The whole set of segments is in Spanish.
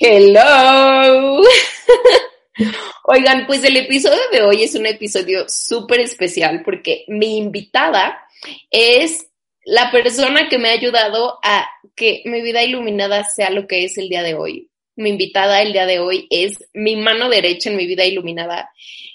Hello. Oigan, pues el episodio de hoy es un episodio súper especial porque mi invitada es la persona que me ha ayudado a que mi vida iluminada sea lo que es el día de hoy. Mi invitada el día de hoy es mi mano derecha en mi vida iluminada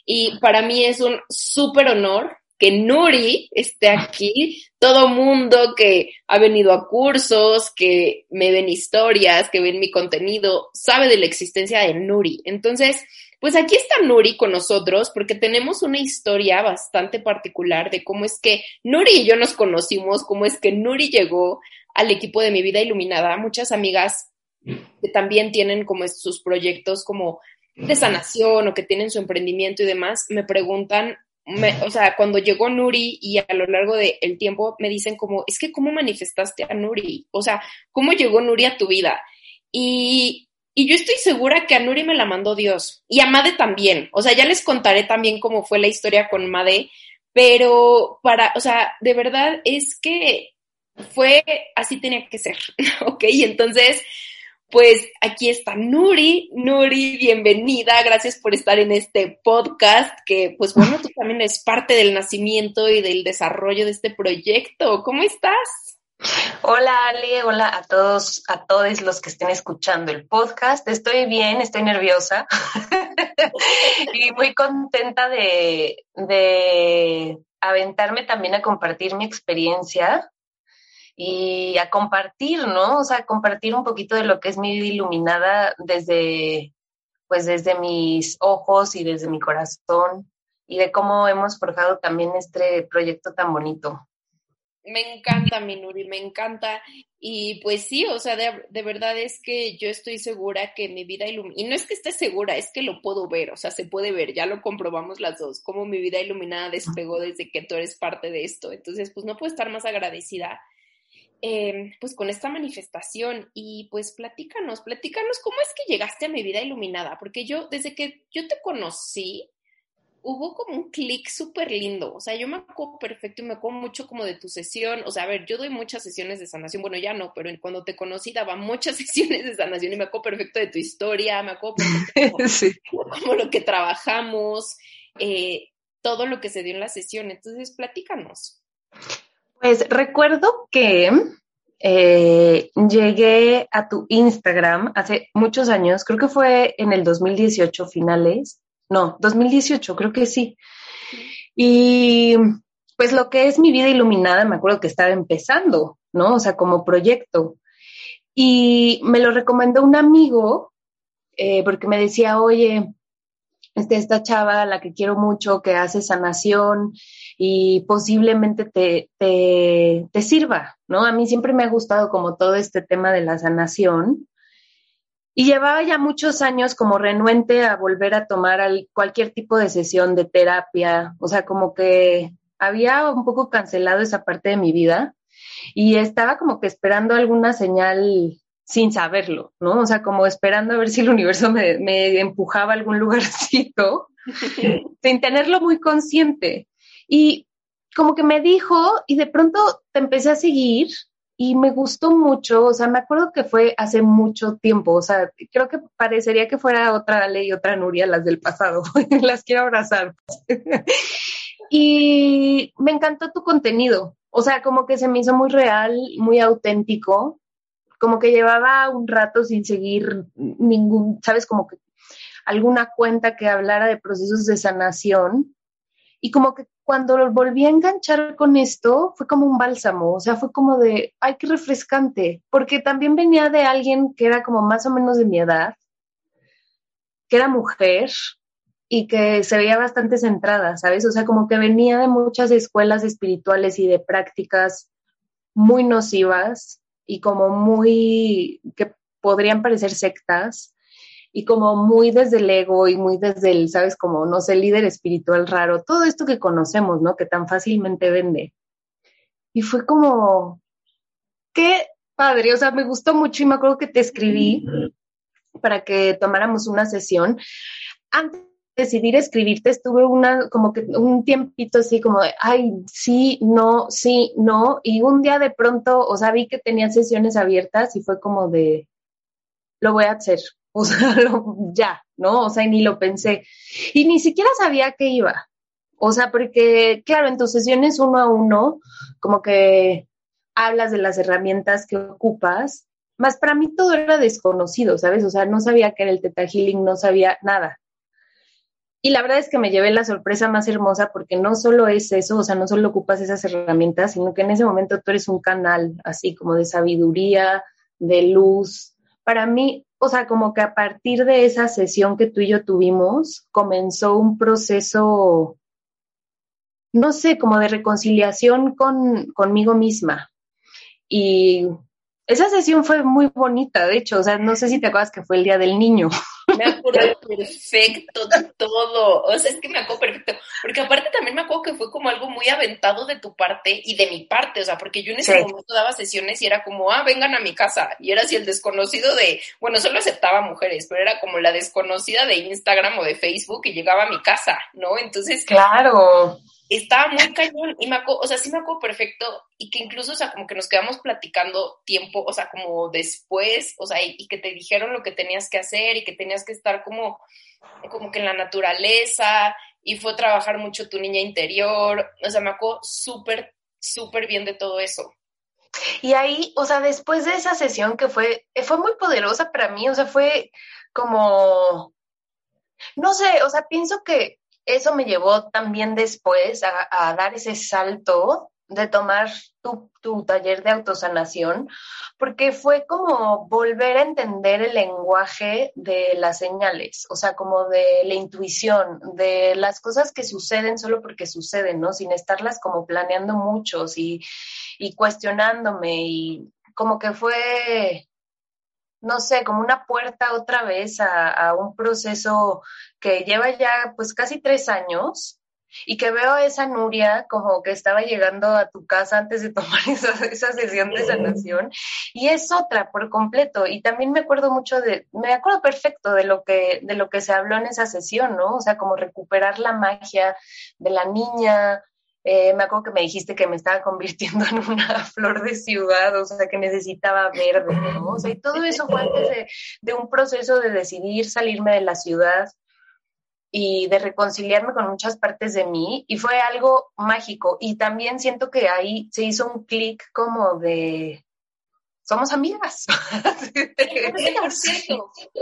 y para mí es un súper honor que Nuri esté aquí, todo mundo que ha venido a cursos, que me ven historias, que ven mi contenido, sabe de la existencia de Nuri. Entonces, pues aquí está Nuri con nosotros porque tenemos una historia bastante particular de cómo es que Nuri y yo nos conocimos, cómo es que Nuri llegó al equipo de mi vida iluminada. Muchas amigas que también tienen como sus proyectos como de sanación o que tienen su emprendimiento y demás, me preguntan o sea, cuando llegó Nuri y a lo largo del tiempo me dicen como, es que ¿cómo manifestaste a Nuri? O sea, ¿cómo llegó Nuri a tu vida? Y, y yo estoy segura que a Nuri me la mandó Dios y a Made también. O sea, ya les contaré también cómo fue la historia con Made, pero para, o sea, de verdad es que fue, así tenía que ser, ¿ok? Entonces, pues aquí está Nuri. Nuri, bienvenida. Gracias por estar en este podcast que, pues bueno, tú también eres parte del nacimiento y del desarrollo de este proyecto. ¿Cómo estás? Hola Ale, hola a todos, a todos los que estén escuchando el podcast. Estoy bien, estoy nerviosa y muy contenta de aventarme también a compartir mi experiencia y a compartir, ¿no? O sea, compartir un poquito de lo que es mi vida iluminada desde, pues desde mis ojos y desde mi corazón y de cómo hemos forjado también este proyecto tan bonito. Me encanta, Minuri, me encanta. Y pues sí, o sea, de, de, verdad es que yo estoy segura que mi vida iluminada, y no es que esté segura, es que lo puedo ver, o sea, se puede ver, ya lo comprobamos las dos, cómo mi vida iluminada despegó desde que tú eres parte de esto. Entonces, pues no puedo estar más agradecida Em, pues con esta manifestación y pues platícanos, platícanos cómo es que llegaste a mi vida iluminada, porque yo desde que yo te conocí, hubo como un clic súper lindo, o sea, yo me acuerdo perfecto y me acuerdo mucho como de tu sesión, o sea, a ver, yo doy muchas sesiones de sanación, bueno, ya no, pero cuando te conocí daba muchas sesiones de sanación y me acuerdo perfecto de tu historia, me acuerdo perfecto como, lo que trabajamos, eh, todo lo que se dio en la sesión, entonces platícanos. Pues recuerdo que eh, llegué a tu Instagram hace muchos años, creo que fue en el 2018 finales, no, 2018, creo que sí. Y pues lo que es mi vida iluminada, me acuerdo que estaba empezando, ¿no? O sea, como proyecto. Y me lo recomendó un amigo eh, porque me decía, oye, este, esta chava, la que quiero mucho, que hace sanación y posiblemente te, te, sirva, ¿no? A mí siempre me ha gustado como todo este tema de la sanación y llevaba ya muchos años como renuente a volver a tomar cualquier tipo de sesión de terapia, o sea, como que había un poco cancelado esa parte de mi vida y estaba como que esperando alguna señal sin saberlo, ¿no? O sea, como esperando a ver si el universo me, me empujaba a algún lugarcito, sin tenerlo muy consciente. Y como que me dijo, y de pronto te empecé a seguir y me gustó mucho, o sea, me acuerdo que fue hace mucho tiempo, o sea, creo que parecería que fuera otra ley y otra Nuria, las del pasado, las quiero abrazar. y me encantó tu contenido, o sea, como que se me hizo muy real, muy auténtico, como que llevaba un rato sin seguir ningún, sabes, como que alguna cuenta que hablara de procesos de sanación. Y como que cuando volví a enganchar con esto, fue como un bálsamo, o sea, fue como de, ay, qué refrescante, porque también venía de alguien que era como más o menos de mi edad, que era mujer y que se veía bastante centrada, ¿sabes? O sea, como que venía de muchas escuelas espirituales y de prácticas muy nocivas y como muy, que podrían parecer sectas y como muy desde el ego y muy desde el, sabes, como, no sé, líder espiritual raro, todo esto que conocemos, ¿no? Que tan fácilmente vende. Y fue como, qué padre, o sea, me gustó mucho y me acuerdo que te escribí para que tomáramos una sesión. Antes decidir escribirte, estuve una, como que un tiempito así como de, ay, sí, no, sí, no, y un día de pronto, o sea, vi que tenía sesiones abiertas y fue como de, lo voy a hacer, o sea, ya, ¿no? O sea, y ni lo pensé. Y ni siquiera sabía que iba. O sea, porque, claro, en tus sesiones uno a uno, como que hablas de las herramientas que ocupas, más para mí todo era desconocido, ¿sabes? O sea, no sabía que era el Teta Healing, no sabía nada. Y la verdad es que me llevé la sorpresa más hermosa porque no solo es eso, o sea, no solo ocupas esas herramientas, sino que en ese momento tú eres un canal así como de sabiduría, de luz. Para mí, o sea, como que a partir de esa sesión que tú y yo tuvimos, comenzó un proceso, no sé, como de reconciliación con, conmigo misma. Y esa sesión fue muy bonita, de hecho, o sea, no sé si te acuerdas que fue el Día del Niño. Me acuerdo perfecto de todo, o sea, es que me acuerdo perfecto, porque aparte también me acuerdo que fue como algo muy aventado de tu parte y de mi parte, o sea, porque yo en ese momento daba sesiones y era como, ah, vengan a mi casa, y era así el desconocido de, bueno, solo aceptaba mujeres, pero era como la desconocida de Instagram o de Facebook y llegaba a mi casa, ¿no? Entonces... Claro estaba muy cañón y me acuerdo, o sea, sí me acuerdo perfecto y que incluso, o sea, como que nos quedamos platicando tiempo, o sea, como después, o sea, y, que te dijeron lo que tenías que hacer y que tenías que estar como, como que en la naturaleza y fue trabajar mucho tu niña interior, o sea, me acuerdo súper, súper bien de todo eso. Y ahí, o sea, después de esa sesión que fue, fue muy poderosa para mí, o sea, fue como, no sé, o sea, pienso que eso me llevó también después a, dar ese salto de tomar tu, tu, taller de autosanación, porque fue como volver a entender el lenguaje de las señales, o sea, como de la intuición, de las cosas que suceden solo porque suceden, ¿no? Sin estarlas como planeando muchos y, y cuestionándome y como que fue no sé, como una puerta otra vez a, un proceso que lleva ya pues casi tres años y que veo a esa Nuria como que estaba llegando a tu casa antes de tomar esa, esa sesión de sanación y es otra por completo y también me acuerdo mucho de, me acuerdo perfecto de lo que, de lo que se habló en esa sesión, ¿no? O sea, como recuperar la magia de la niña, eh, me acuerdo que me dijiste que me estaba convirtiendo en una flor de ciudad, o sea, que necesitaba verde, ¿no? O sea, y todo eso fue antes de, un proceso de decidir salirme de la ciudad y de reconciliarme con muchas partes de mí, y fue algo mágico. Y también siento que ahí se hizo un clic como de, somos amigas.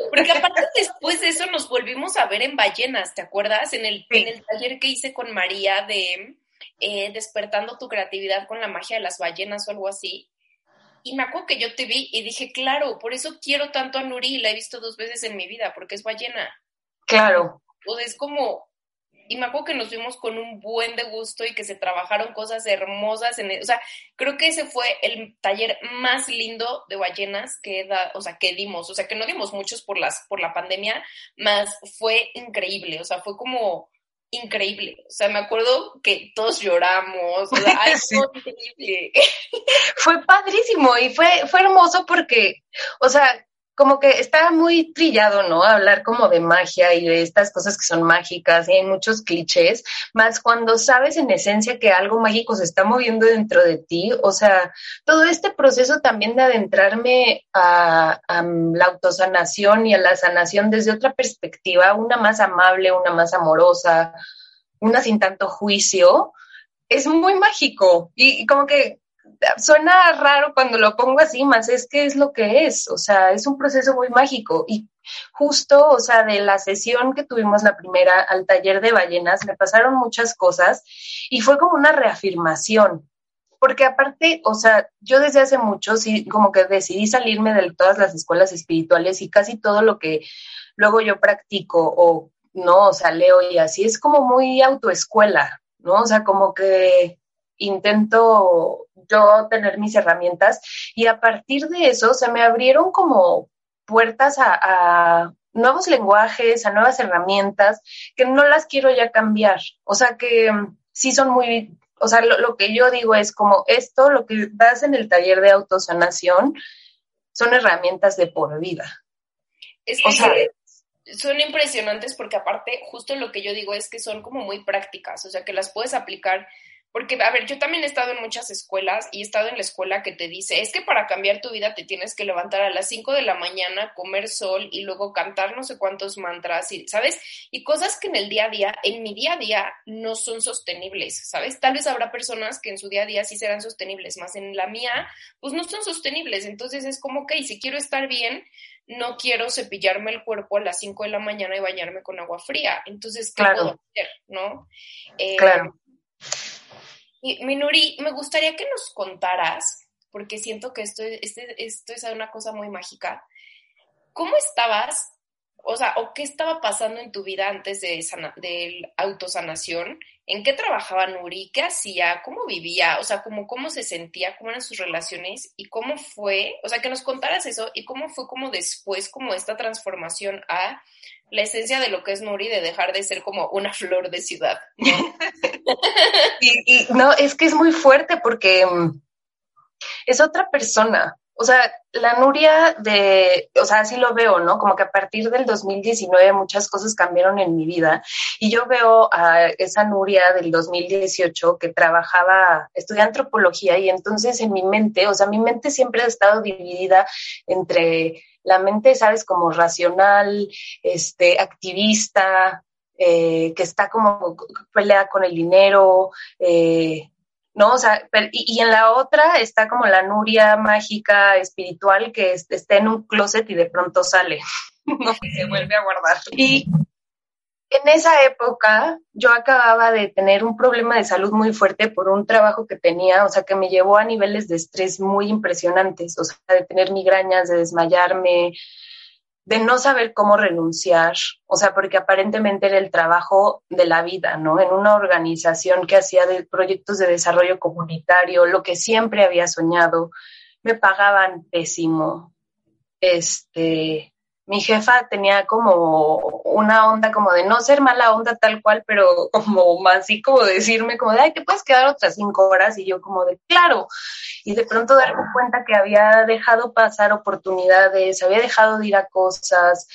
Porque aparte después de eso nos volvimos a ver en ballenas, ¿te acuerdas? En el, en el taller que hice con María de eh, despertando tu creatividad con la magia de las ballenas o algo así. Y me acuerdo que yo te vi y dije, claro, por eso quiero tanto a Nuri, la he visto dos veces en mi vida, porque es ballena. Claro. O es como, y me acuerdo que nos vimos con un buen de gusto y que se trabajaron cosas hermosas en, o sea, creo que ese fue el taller más lindo de ballenas que da, o sea, que dimos, o sea, que no dimos muchos por las por la pandemia, más fue increíble, o sea, fue como increíble. O sea, me acuerdo que todos lloramos. O sea, increíble. Fue padrísimo y fue, fue hermoso porque, o sea, como que está muy trillado, ¿no? Hablar como de magia y de estas cosas que son mágicas y hay muchos clichés, más cuando sabes en esencia que algo mágico se está moviendo dentro de ti, o sea, todo este proceso también de adentrarme a, a la autosanación y a la sanación desde otra perspectiva, una más amable, una más amorosa, una sin tanto juicio, es muy mágico y como que suena raro cuando lo pongo así, más es que es lo que es, o sea, es un proceso muy mágico y justo, o sea, de la sesión que tuvimos la primera al taller de ballenas, me pasaron muchas cosas y fue como una reafirmación, porque aparte, o sea, yo desde hace mucho, sí, como que decidí salirme de todas las escuelas espirituales y casi todo lo que luego yo practico o no, o sea, leo y así, es como muy autoescuela, ¿no? O sea, como que intento yo tener mis herramientas y a partir de eso se me abrieron como puertas a, nuevos lenguajes, a nuevas herramientas, que no las quiero ya cambiar. O sea, que mm, sí son muy, o sea, lo, que yo digo es como esto, lo que das en el taller de autosanación, son herramientas de por vida. Es que son impresionantes porque aparte, justo lo que yo digo es que son como muy prácticas, o sea, que las puedes aplicar porque, a ver, yo también he estado en muchas escuelas y he estado en la escuela que te dice, es que para cambiar tu vida te tienes que levantar a las 5 de la mañana, comer sol y luego cantar no sé cuántos mantras, y, ¿sabes? Y cosas que en el día a día, en mi día a día, no son sostenibles, ¿sabes? Tal vez habrá personas que en su día a día sí serán sostenibles, más en la mía, pues no son sostenibles. Entonces es como, que si quiero estar bien, no quiero cepillarme el cuerpo a las 5 de la mañana y bañarme con agua fría. Entonces, ¿qué puedo hacer? ¿No? Eh, claro. Y Minuri, me gustaría que nos contaras, porque siento que esto, este, esto es una cosa muy mágica. ¿Cómo estabas? O sea, ¿o qué estaba pasando en tu vida antes de, de autosanación? ¿En qué trabajaba Nuri? ¿Qué hacía? ¿Cómo vivía? O sea, ¿cómo, ¿cómo se sentía? ¿Cómo eran sus relaciones? ¿Y cómo fue? O sea, que nos contaras eso y cómo fue como después, como esta transformación a la esencia de lo que es Nuri, de dejar de ser como una flor de ciudad. y, no, es que es muy fuerte porque mm, es otra persona. O sea, la Nuria de, o sea, así lo veo, ¿no? Como que a partir del 2019 muchas cosas cambiaron en mi vida y yo veo a esa Nuria del 2018 que trabajaba, estudié antropología y entonces en mi mente, o sea, mi mente siempre ha estado dividida entre la mente, sabes, como racional, este, activista, eh, que está como pelea con el dinero, eh, ¿no? O sea, y, en la otra está como la Nuria mágica espiritual que está en un closet y de pronto sale, ¿no? Y se vuelve a guardar. Y en esa época yo acababa de tener un problema de salud muy fuerte por un trabajo que tenía, o sea, que me llevó a niveles de estrés muy impresionantes, o sea, de tener migrañas, de desmayarme, de no saber cómo renunciar, o sea, porque aparentemente era el trabajo de la vida, ¿no? En una organización que hacía de proyectos de desarrollo comunitario, lo que siempre había soñado, me pagaban pésimo, este, mi jefa tenía como una onda como de no ser mala onda tal cual, pero como más así como decirme como de, ay, te puedes quedar otras cinco horas y yo como de, claro. Y de pronto darme cuenta que había dejado pasar oportunidades, había dejado de ir a cosas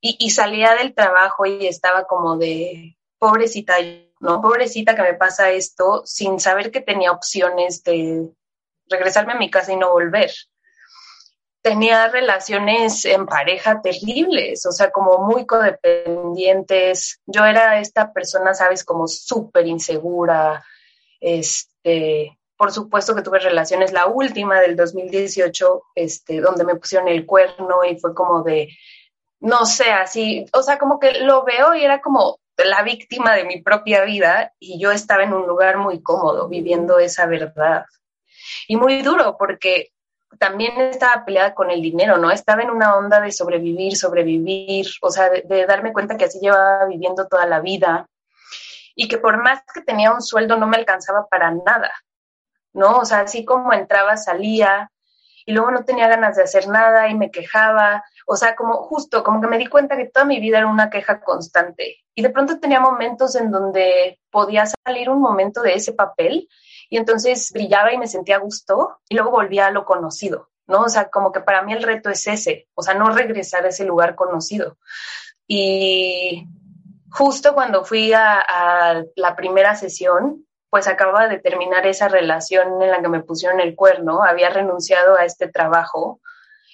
y, y salía del trabajo y estaba como de, pobrecita, ¿no? Pobrecita que me pasa esto sin saber que tenía opciones de regresarme a mi casa y no volver tenía relaciones en pareja terribles, o sea, como muy codependientes. Yo era esta persona, sabes, como súper insegura. Este, por supuesto que tuve relaciones, la última del 2018, este, donde me pusieron el cuerno y fue como de, no sé, así, o sea, como que lo veo y era como la víctima de mi propia vida y yo estaba en un lugar muy cómodo viviendo esa verdad. Y muy duro porque también estaba peleada con el dinero, ¿no? Estaba en una onda de sobrevivir, sobrevivir, o sea, de, darme cuenta que así llevaba viviendo toda la vida y que por más que tenía un sueldo no me alcanzaba para nada, ¿no? O sea, así como entraba, salía y luego no tenía ganas de hacer nada y me quejaba, o sea, como justo, como que me di cuenta que toda mi vida era una queja constante y de pronto tenía momentos en donde podía salir un momento de ese papel y entonces brillaba y me sentía a gusto y luego volvía a lo conocido, ¿no? O sea, como que para mí el reto es ese, o sea, no regresar a ese lugar conocido. Y justo cuando fui a, la primera sesión, pues acababa de terminar esa relación en la que me pusieron el cuerno, había renunciado a este trabajo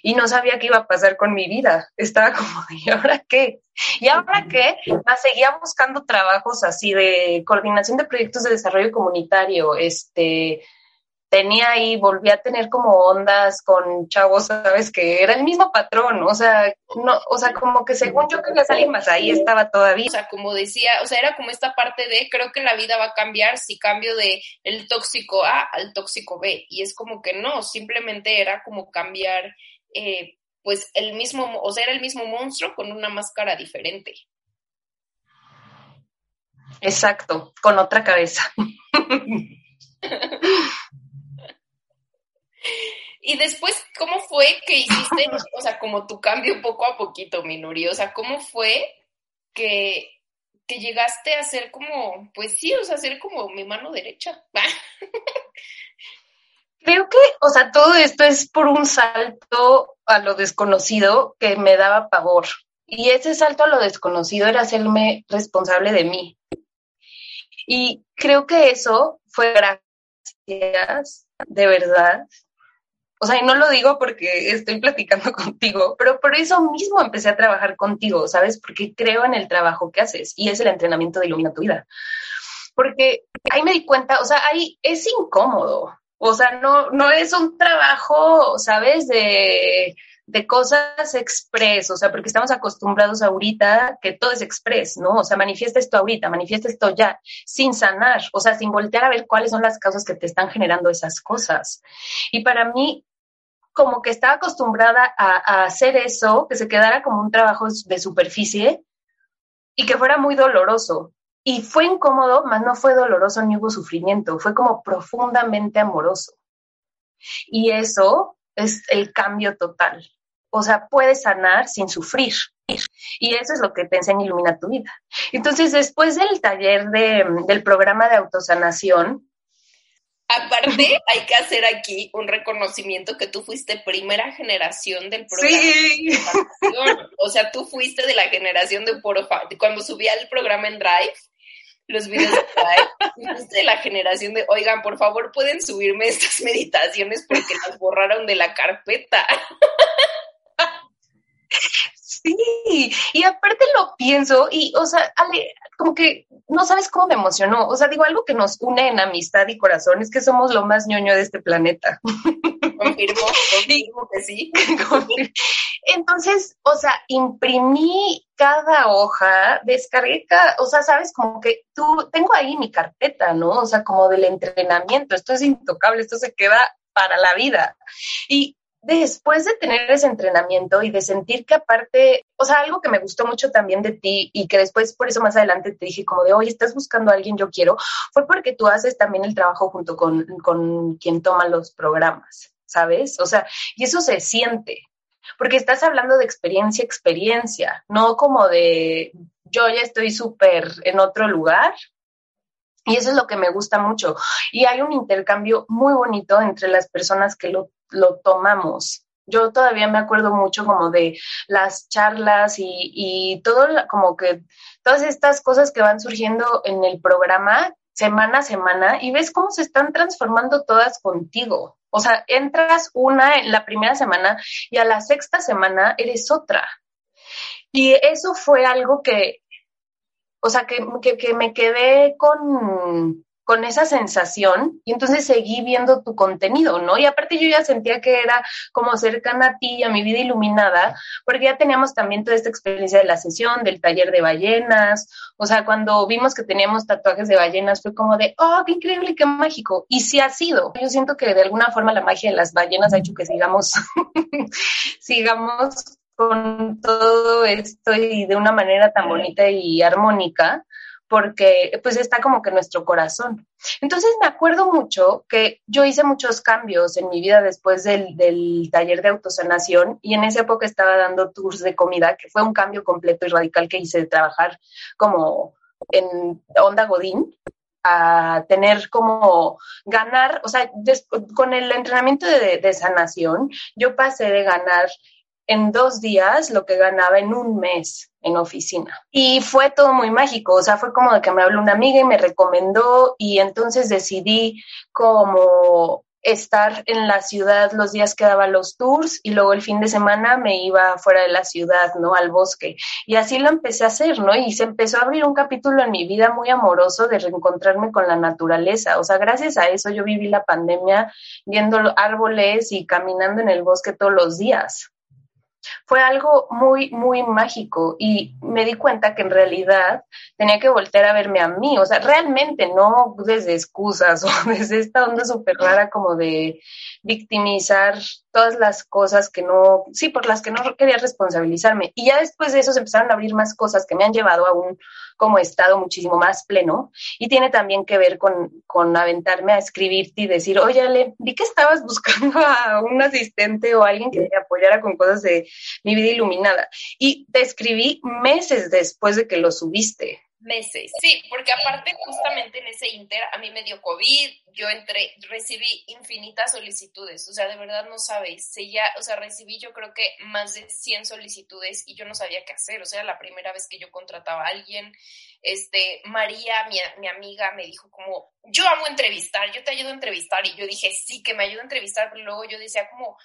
y no sabía qué iba a pasar con mi vida. Estaba como, ¿y ahora qué? ¿Y ahora qué? Ah, seguía buscando trabajos así de coordinación de proyectos de desarrollo comunitario. Este, tenía ahí, volví a tener como ondas con chavos, sabes, que era el mismo patrón, o sea, no, o sea, como que según yo quería salir más, ahí estaba todavía. O sea, como decía, o sea, era como esta parte de, creo que la vida va a cambiar si cambio de el tóxico A al tóxico B, y es como que no, simplemente era como cambiar eh, pues el mismo, o sea, era el mismo monstruo con una máscara diferente. Exacto, con otra cabeza. Y después, ¿cómo fue que hiciste, o sea, como tu cambio poco a poquito, Minuri? O sea, ¿cómo fue que, que llegaste a ser como, pues sí, o sea, ser como mi mano derecha? Creo que, o sea, todo esto es por un salto a lo desconocido que me daba pavor. Y ese salto a lo desconocido era hacerme responsable de mí. Y creo que eso fue gracias, de verdad. O sea, y no lo digo porque estoy platicando contigo, pero por eso mismo empecé a trabajar contigo, ¿sabes? Porque creo en el trabajo que haces y es el entrenamiento de Ilumina tu vida. Porque ahí me di cuenta, o sea, ahí es incómodo. O sea, no, no es un trabajo, ¿sabes? De de cosas express, o sea, porque estamos acostumbrados ahorita que todo es express, ¿no? O sea, manifiesta esto ahorita, manifiesta esto ya, sin sanar, o sea, sin voltear a ver cuáles son las causas que te están generando esas cosas. Y para mí, como que estaba acostumbrada a, a hacer eso, que se quedara como un trabajo de superficie y que fuera muy doloroso. Y fue incómodo, mas no fue doloroso ni hubo sufrimiento, fue como profundamente amoroso. Y eso es el cambio total o sea, puedes sanar sin sufrir. Y eso es lo que te enseña Ilumina tu vida. Entonces, después del taller de, del programa de autosanación, Aparte, hay que hacer aquí un reconocimiento que tú fuiste primera generación del programa. Sí. o sea, tú fuiste de la generación de Poro Cuando subía el programa en Drive, los videos de la generación de, oigan, por favor, pueden subirme estas meditaciones porque las borraron de la carpeta. Sí, y aparte lo pienso y, o sea, Ale, como que no sabes cómo me emocionó. O sea, digo, algo que nos une en amistad y corazón es que somos lo más ñoño de este planeta. Confirmo, confirmo que sí. Entonces, o sea, imprimí cada hoja, descargué cada, o sea, sabes, como que tú, tengo ahí mi carpeta, ¿no? O sea, como del entrenamiento, esto es intocable, esto se queda para la vida. Y después de tener ese entrenamiento y de sentir que aparte, o sea, algo que me gustó mucho también de ti y que después por eso más adelante te dije como de, oye, estás buscando a alguien, yo quiero, fue porque tú haces también el trabajo junto con, con quien toma los programas, ¿sabes? O sea, y eso se siente, porque estás hablando de experiencia, experiencia, no como de, yo ya estoy súper en otro lugar, y eso es lo que me gusta mucho. Y hay un intercambio muy bonito entre las personas que lo, lo tomamos. Yo todavía me acuerdo mucho como de las charlas y, y todo, como que todas estas cosas que van surgiendo en el programa semana a semana y ves cómo se están transformando todas contigo. O sea, entras una en la primera semana y a la sexta semana eres otra. Y eso fue algo que o sea, que, que, me quedé con, con esa sensación y entonces seguí viendo tu contenido, ¿no? Y aparte yo ya sentía que era como cercana a ti, a mi vida iluminada, porque ya teníamos también toda esta experiencia de la sesión, del taller de ballenas, o sea, cuando vimos que teníamos tatuajes de ballenas fue como de, oh, qué increíble, qué mágico, y sí ha sido. Yo siento que de alguna forma la magia de las ballenas ha hecho que sigamos, sigamos con todo esto y de una manera tan bonita y armónica, porque pues está como que nuestro corazón. Entonces me acuerdo mucho que yo hice muchos cambios en mi vida después del, del, taller de autosanación y en esa época estaba dando tours de comida, que fue un cambio completo y radical que hice de trabajar como en Onda Godín a tener como ganar, o sea, con el entrenamiento de, de sanación, yo pasé de ganar en dos días lo que ganaba en un mes en oficina. Y fue todo muy mágico, o sea, fue como de que me habló una amiga y me recomendó y entonces decidí como estar en la ciudad los días que daba los tours y luego el fin de semana me iba fuera de la ciudad, ¿no? Al bosque. Y así lo empecé a hacer, ¿no? Y se empezó a abrir un capítulo en mi vida muy amoroso de reencontrarme con la naturaleza. O sea, gracias a eso yo viví la pandemia viendo árboles y caminando en el bosque todos los días fue algo muy, muy mágico y me di cuenta que en realidad tenía que voltear a verme a mí, o sea, realmente no desde excusas o desde esta onda súper rara como de victimizar todas las cosas que no, sí, por las que no quería responsabilizarme. Y ya después de eso se empezaron a abrir más cosas que me han llevado a un como estado muchísimo más pleno. Y tiene también que ver con, con aventarme a escribirte y decir, oye, Ale, vi que estabas buscando a un asistente o alguien que me apoyara con cosas de mi vida iluminada. Y te escribí meses después de que lo subiste meses. Sí, porque aparte justamente en ese inter a mí me dio COVID, yo entré, recibí infinitas solicitudes, o sea, de verdad no sabéis, ya, o sea, recibí yo creo que más de 100 solicitudes y yo no sabía qué hacer, o sea, la primera vez que yo contrataba a alguien, este, María, mi, mi amiga, me dijo como, yo amo entrevistar, yo te ayudo a entrevistar y yo dije, sí, que me ayuda a entrevistar, pero luego yo decía como,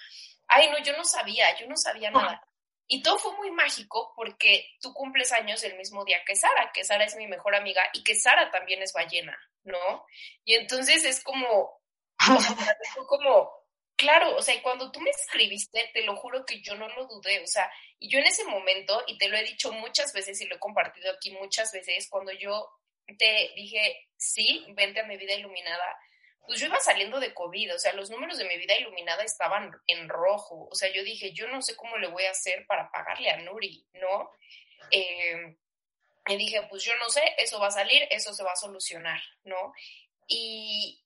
ay, no, yo no sabía, yo no sabía nada. Y todo fue muy mágico porque tú cumples años el mismo día que Sara, que Sara es mi mejor amiga y que Sara también es ballena, ¿no? Y entonces es como, como, claro, o sea, cuando tú me escribiste, te lo juro que yo no lo dudé, o sea, y yo en ese momento, y te lo he dicho muchas veces y lo he compartido aquí muchas veces, cuando yo te dije, sí, vente a mi vida iluminada, pues yo iba saliendo de COVID, o sea, los números de mi vida iluminada estaban en rojo, o sea, yo dije, yo no sé cómo le voy a hacer para pagarle a Nuri, ¿no? Eh, y dije, pues yo no sé, eso va a salir, eso se va a solucionar, ¿no? Y,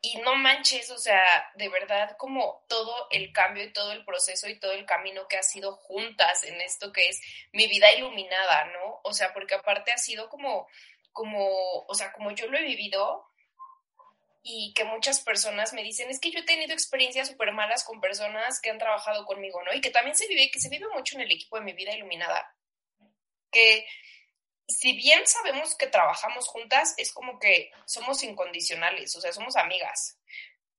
y no manches, o sea, de verdad como todo el cambio y todo el proceso y todo el camino que ha sido juntas en esto que es mi vida iluminada, ¿no? O sea, porque aparte ha sido como, como, o sea, como yo lo he vivido, y que muchas personas me dicen, es que yo he tenido experiencias súper malas con personas que han trabajado conmigo, ¿no? Y que también se vive, que se vive mucho en el equipo de mi vida iluminada, que si bien sabemos que trabajamos juntas, es como que somos incondicionales, o sea, somos amigas,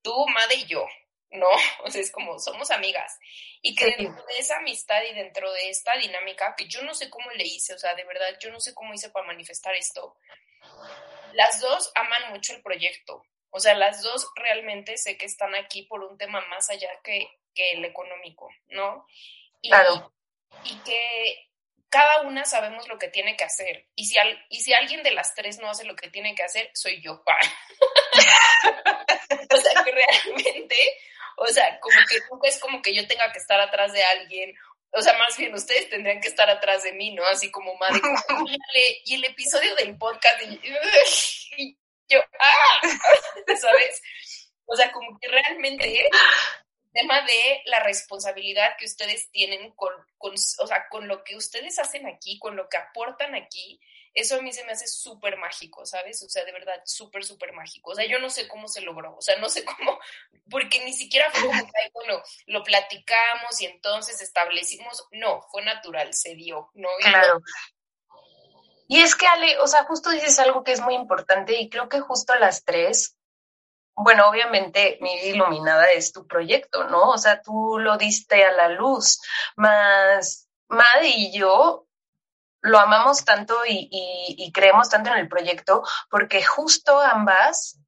tú, Made y yo, ¿no? O sea, es como somos amigas. Y que dentro de esa amistad y dentro de esta dinámica, que yo no sé cómo le hice, o sea, de verdad, yo no sé cómo hice para manifestar esto, las dos aman mucho el proyecto, o sea, las dos realmente sé que están aquí por un tema más allá que, el económico, ¿no? Y, claro. Y que cada una sabemos lo que tiene que hacer. Y si, y si alguien de las tres no hace lo que tiene que hacer, soy yo. o sea, que realmente, o sea, como que nunca es como que yo tenga que estar atrás de alguien. O sea, más bien ustedes tendrían que estar atrás de mí, ¿no? Así como madre. y el episodio del podcast, y, yo, ¡ah! ¿Sabes? O sea, como que realmente el tema de la responsabilidad que ustedes tienen con, con, o sea, con lo que ustedes hacen aquí, con lo que aportan aquí, eso a mí se me hace súper mágico, ¿sabes? O sea, de verdad, súper, súper mágico. O sea, yo no sé cómo se logró, o sea, no sé cómo, porque ni siquiera fue como que, bueno, lo platicamos y entonces establecimos, no, fue natural, se dio, ¿no? claro. Y es que, Ale, o sea, justo dices algo que es muy importante y creo que justo las tres, bueno, obviamente mi iluminada es tu proyecto, ¿no? O sea, tú lo diste a la luz, más Maddy y yo lo amamos tanto y, y, creemos tanto en el proyecto porque justo ambas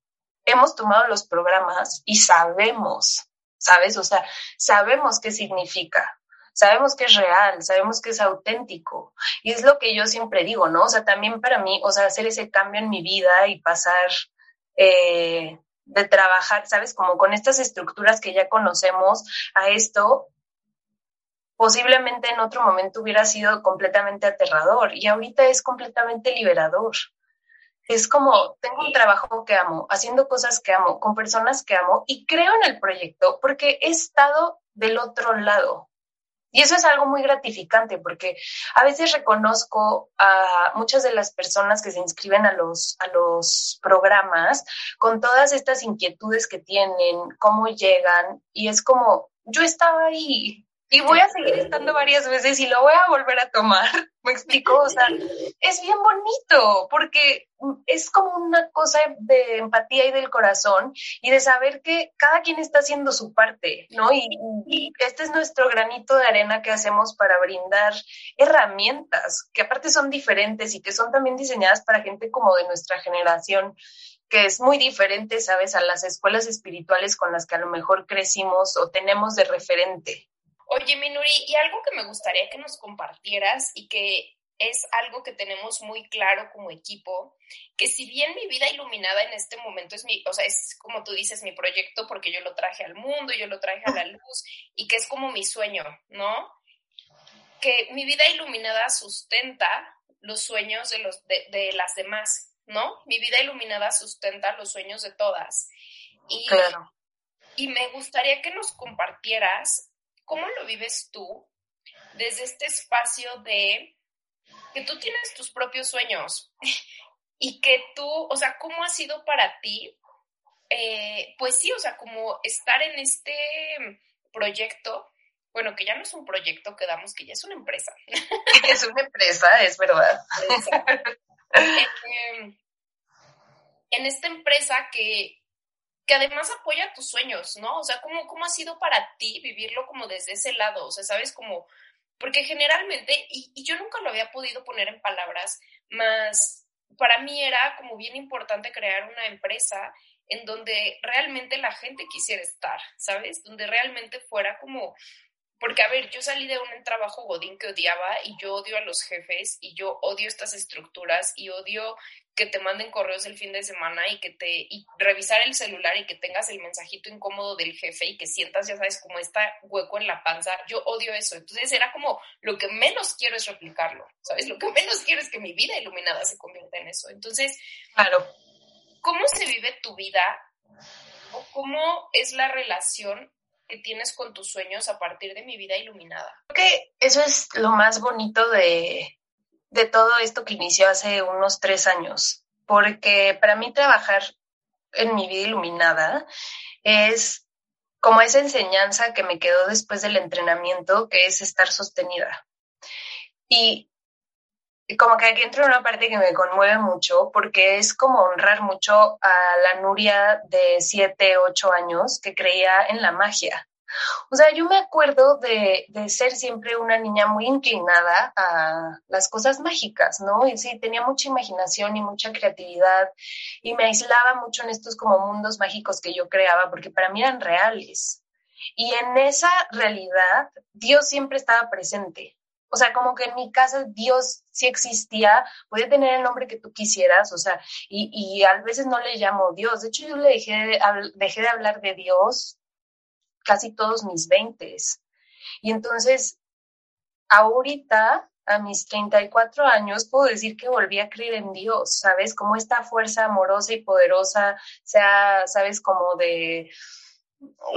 hemos tomado los programas y sabemos, ¿sabes? O sea, sabemos qué significa sabemos que es real, sabemos que es auténtico. Y es lo que yo siempre digo, ¿no? O sea, también para mí, o sea, hacer ese cambio en mi vida y pasar eh, de trabajar, ¿sabes? Como con estas estructuras que ya conocemos a esto, posiblemente en otro momento hubiera sido completamente aterrador y ahorita es completamente liberador. Es como, tengo un trabajo que amo, haciendo cosas que amo, con personas que amo y creo en el proyecto porque he estado del otro lado. Y eso es algo muy gratificante porque a veces reconozco a muchas de las personas que se inscriben a los, a los programas con todas estas inquietudes que tienen, cómo llegan, y es como, yo estaba ahí, y voy a seguir estando varias veces y lo voy a volver a tomar. ¿Me explico? O sea, es bien bonito porque es como una cosa de empatía y del corazón y de saber que cada quien está haciendo su parte, ¿no? Y, este es nuestro granito de arena que hacemos para brindar herramientas que aparte son diferentes y que son también diseñadas para gente como de nuestra generación que es muy diferente, ¿sabes?, a las escuelas espirituales con las que a lo mejor crecimos o tenemos de referente. Oye, Minuri, y algo que me gustaría que nos compartieras y que es algo que tenemos muy claro como equipo, que si bien mi vida iluminada en este momento es mi, o sea, es como tú dices, mi proyecto porque yo lo traje al mundo, yo lo traje a la luz y que es como mi sueño, ¿no? Que mi vida iluminada sustenta los sueños de, los, de, las demás, ¿no? Mi vida iluminada sustenta los sueños de todas. Y, claro. y me gustaría que nos compartieras cómo lo vives tú desde este espacio de que tú tienes tus propios sueños y que tú, o sea, ¿cómo ha sido para ti? Eh, pues sí, o sea, como estar en este proyecto, bueno, que ya no es un proyecto, quedamos que ya es una empresa. Es una empresa, es verdad. Em, en esta empresa que, que además apoya tus sueños, ¿no? O sea, ¿cómo, ¿cómo ha sido para ti vivirlo como desde ese lado? O sea, ¿sabes? Como porque generalmente, y, yo nunca lo había podido poner en palabras, más para mí era como bien importante crear una empresa en donde realmente la gente quisiera estar, ¿sabes? Donde realmente fuera como porque, a ver, yo salí de un trabajo godín que odiaba y yo odio a los jefes y yo odio estas estructuras y odio que te manden correos el fin de semana y que te y revisar el celular y que tengas el mensajito incómodo del jefe y que sientas, ya sabes, como está hueco en la panza. Yo odio eso. Entonces era como lo que menos quiero es replicarlo, ¿sabes? Lo que menos quiero es que mi vida iluminada se convierta en eso. Entonces, claro. ¿Cómo se vive tu vida o cómo es la relación que tienes con tus sueños a partir de mi vida iluminada. Creo que eso es lo más bonito de, de todo esto que inició hace unos tres años, porque para mí trabajar en mi vida iluminada es como esa enseñanza que me quedó después del entrenamiento, que es estar sostenida. Y como que aquí entra una parte que me conmueve mucho porque es como honrar mucho a la Nuria de 7, 8 años que creía en la magia. O sea, yo me acuerdo de, de, ser siempre una niña muy inclinada a las cosas mágicas, ¿no? Y sí, tenía mucha imaginación y mucha creatividad y me aislaba mucho en estos como mundos mágicos que yo creaba porque para mí eran reales. Y en esa realidad, Dios siempre estaba presente. O sea, como que en mi casa Dios sí existía, podía tener el nombre que tú quisieras, o sea, y, y a veces no le llamo Dios. De hecho, yo le dejé de, dejé de hablar de Dios casi todos mis veintes. Y entonces, ahorita, a mis 34 años, puedo decir que volví a creer en Dios, ¿sabes? Como esta fuerza amorosa y poderosa, sea, ¿sabes? Como de,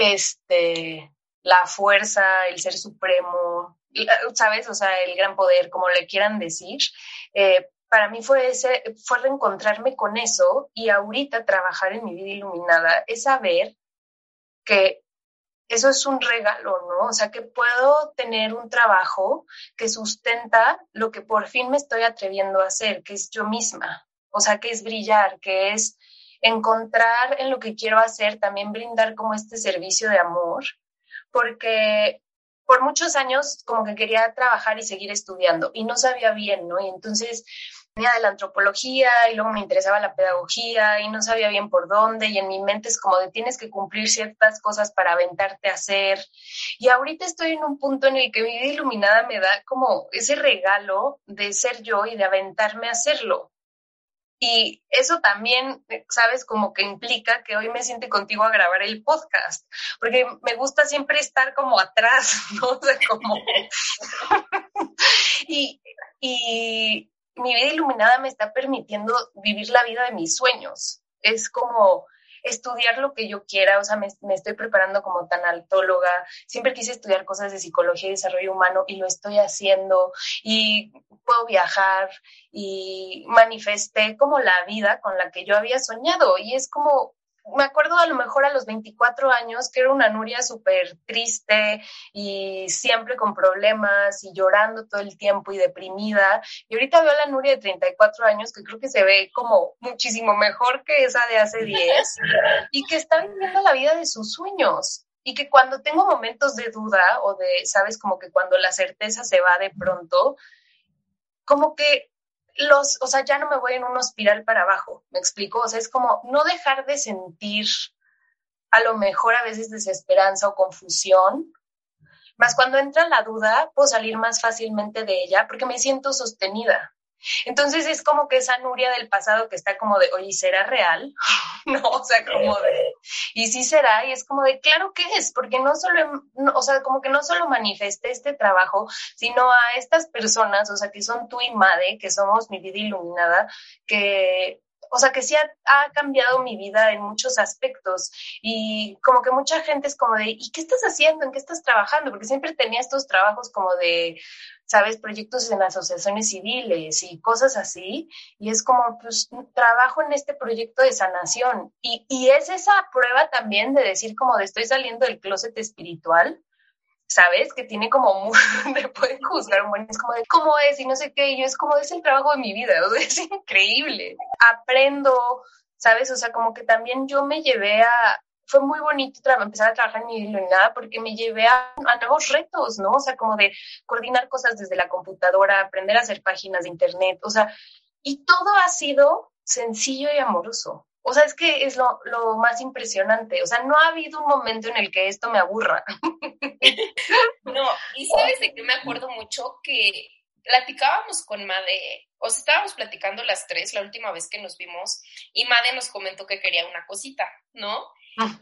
este, la fuerza, el ser supremo, ¿sabes? O sea, el gran poder, como le quieran decir. Eh, para mí fue, ese, fue reencontrarme con eso y ahorita trabajar en mi vida iluminada es saber que eso es un regalo, ¿no? O sea, que puedo tener un trabajo que sustenta lo que por fin me estoy atreviendo a hacer, que es yo misma. O sea, que es brillar, que es encontrar en lo que quiero hacer, también brindar como este servicio de amor, porque por muchos años como que quería trabajar y seguir estudiando y no sabía bien, ¿no? Y entonces venía de la antropología y luego me interesaba la pedagogía y no sabía bien por dónde y en mi mente es como de tienes que cumplir ciertas cosas para aventarte a hacer. Y ahorita estoy en un punto en el que mi vida iluminada me da como ese regalo de ser yo y de aventarme a hacerlo. Y eso también, sabes, como que implica que hoy me siente contigo a grabar el podcast, porque me gusta siempre estar como atrás, ¿no? O sea, como... y, y mi vida iluminada me está permitiendo vivir la vida de mis sueños. Es como estudiar lo que yo quiera, o sea, me, estoy preparando como tanatóloga, siempre quise estudiar cosas de psicología y desarrollo humano y lo estoy haciendo y puedo viajar y manifesté como la vida con la que yo había soñado y es como me acuerdo a lo mejor a los 24 años que era una Nuria súper triste y siempre con problemas y llorando todo el tiempo y deprimida. Y ahorita veo a la Nuria de 34 años que creo que se ve como muchísimo mejor que esa de hace 10 y que está viviendo la vida de sus sueños. Y que cuando tengo momentos de duda o de, sabes, como que cuando la certeza se va de pronto, como que los, o sea, ya no me voy en una espiral para abajo, me explico, o sea, es como no dejar de sentir a lo mejor a veces desesperanza o confusión, Más cuando entra la duda, puedo salir más fácilmente de ella porque me siento sostenida. Entonces es como que esa Nuria del pasado que está como de, oye, ¿será real? no, o sea, como de, y sí será, y es como de, claro que es, porque no solo, o sea, como que no solo manifesté este trabajo, sino a estas personas, o sea, que son tú y Made, que somos mi vida iluminada, que o sea, que sí ha, cambiado mi vida en muchos aspectos y como que mucha gente es como de, ¿y qué estás haciendo? ¿En qué estás trabajando? Porque siempre tenía estos trabajos como de, ¿sabes? Proyectos en asociaciones civiles y cosas así. Y es como, pues, trabajo en este proyecto de sanación. Y, y es esa prueba también de decir como de estoy saliendo del closet espiritual ¿sabes? Que tiene como muy, me pueden juzgar un buen, es como de cómo es y no sé qué, y yo es como es el trabajo de mi vida, o es increíble. Aprendo, ¿sabes? O sea, como que también yo me llevé a, fue muy bonito empezar a trabajar en mi iluminada porque me llevé a, a, nuevos retos, ¿no? O sea, como de coordinar cosas desde la computadora, aprender a hacer páginas de internet, o sea, y todo ha sido sencillo y amoroso. O sea, es que es lo, lo, más impresionante. O sea, no ha habido un momento en el que esto me aburra. no, y sabes de qué me acuerdo mucho que platicábamos con Made, o sea, estábamos platicando las tres la última vez que nos vimos y Made nos comentó que quería una cosita, ¿no? Ah.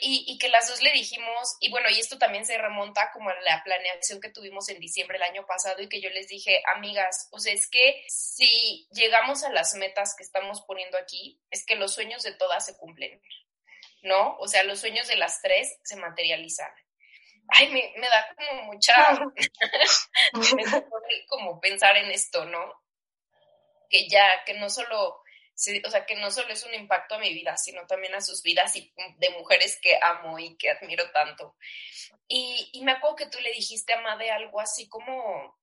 Y, que las dos le dijimos, y bueno, y esto también se remonta como a la planeación que tuvimos en diciembre el año pasado y que yo les dije, amigas, o sea, es que si llegamos a las metas que estamos poniendo aquí, es que los sueños de todas se cumplen, ¿no? O sea, los sueños de las tres se materializan. Ay, me, me da como mucha, me como pensar en esto, ¿no? Que ya, que no solo o sea, que no solo es un impacto a mi vida, sino también a sus vidas y de mujeres que amo y que admiro tanto. Y, y me acuerdo que tú le dijiste a Made algo así como,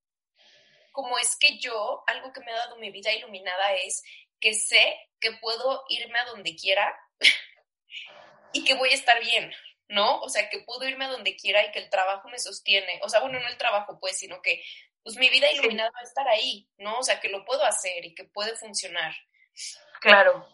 como es que yo, algo que me ha dado mi vida iluminada es que sé que puedo irme a donde quiera y que voy a estar bien, ¿no? O sea, que puedo irme a donde quiera y que el trabajo me sostiene. O sea, bueno, no el trabajo, pues, sino que pues mi vida iluminada va a estar ahí, ¿no? O sea, que lo puedo hacer y que puede funcionar. Claro.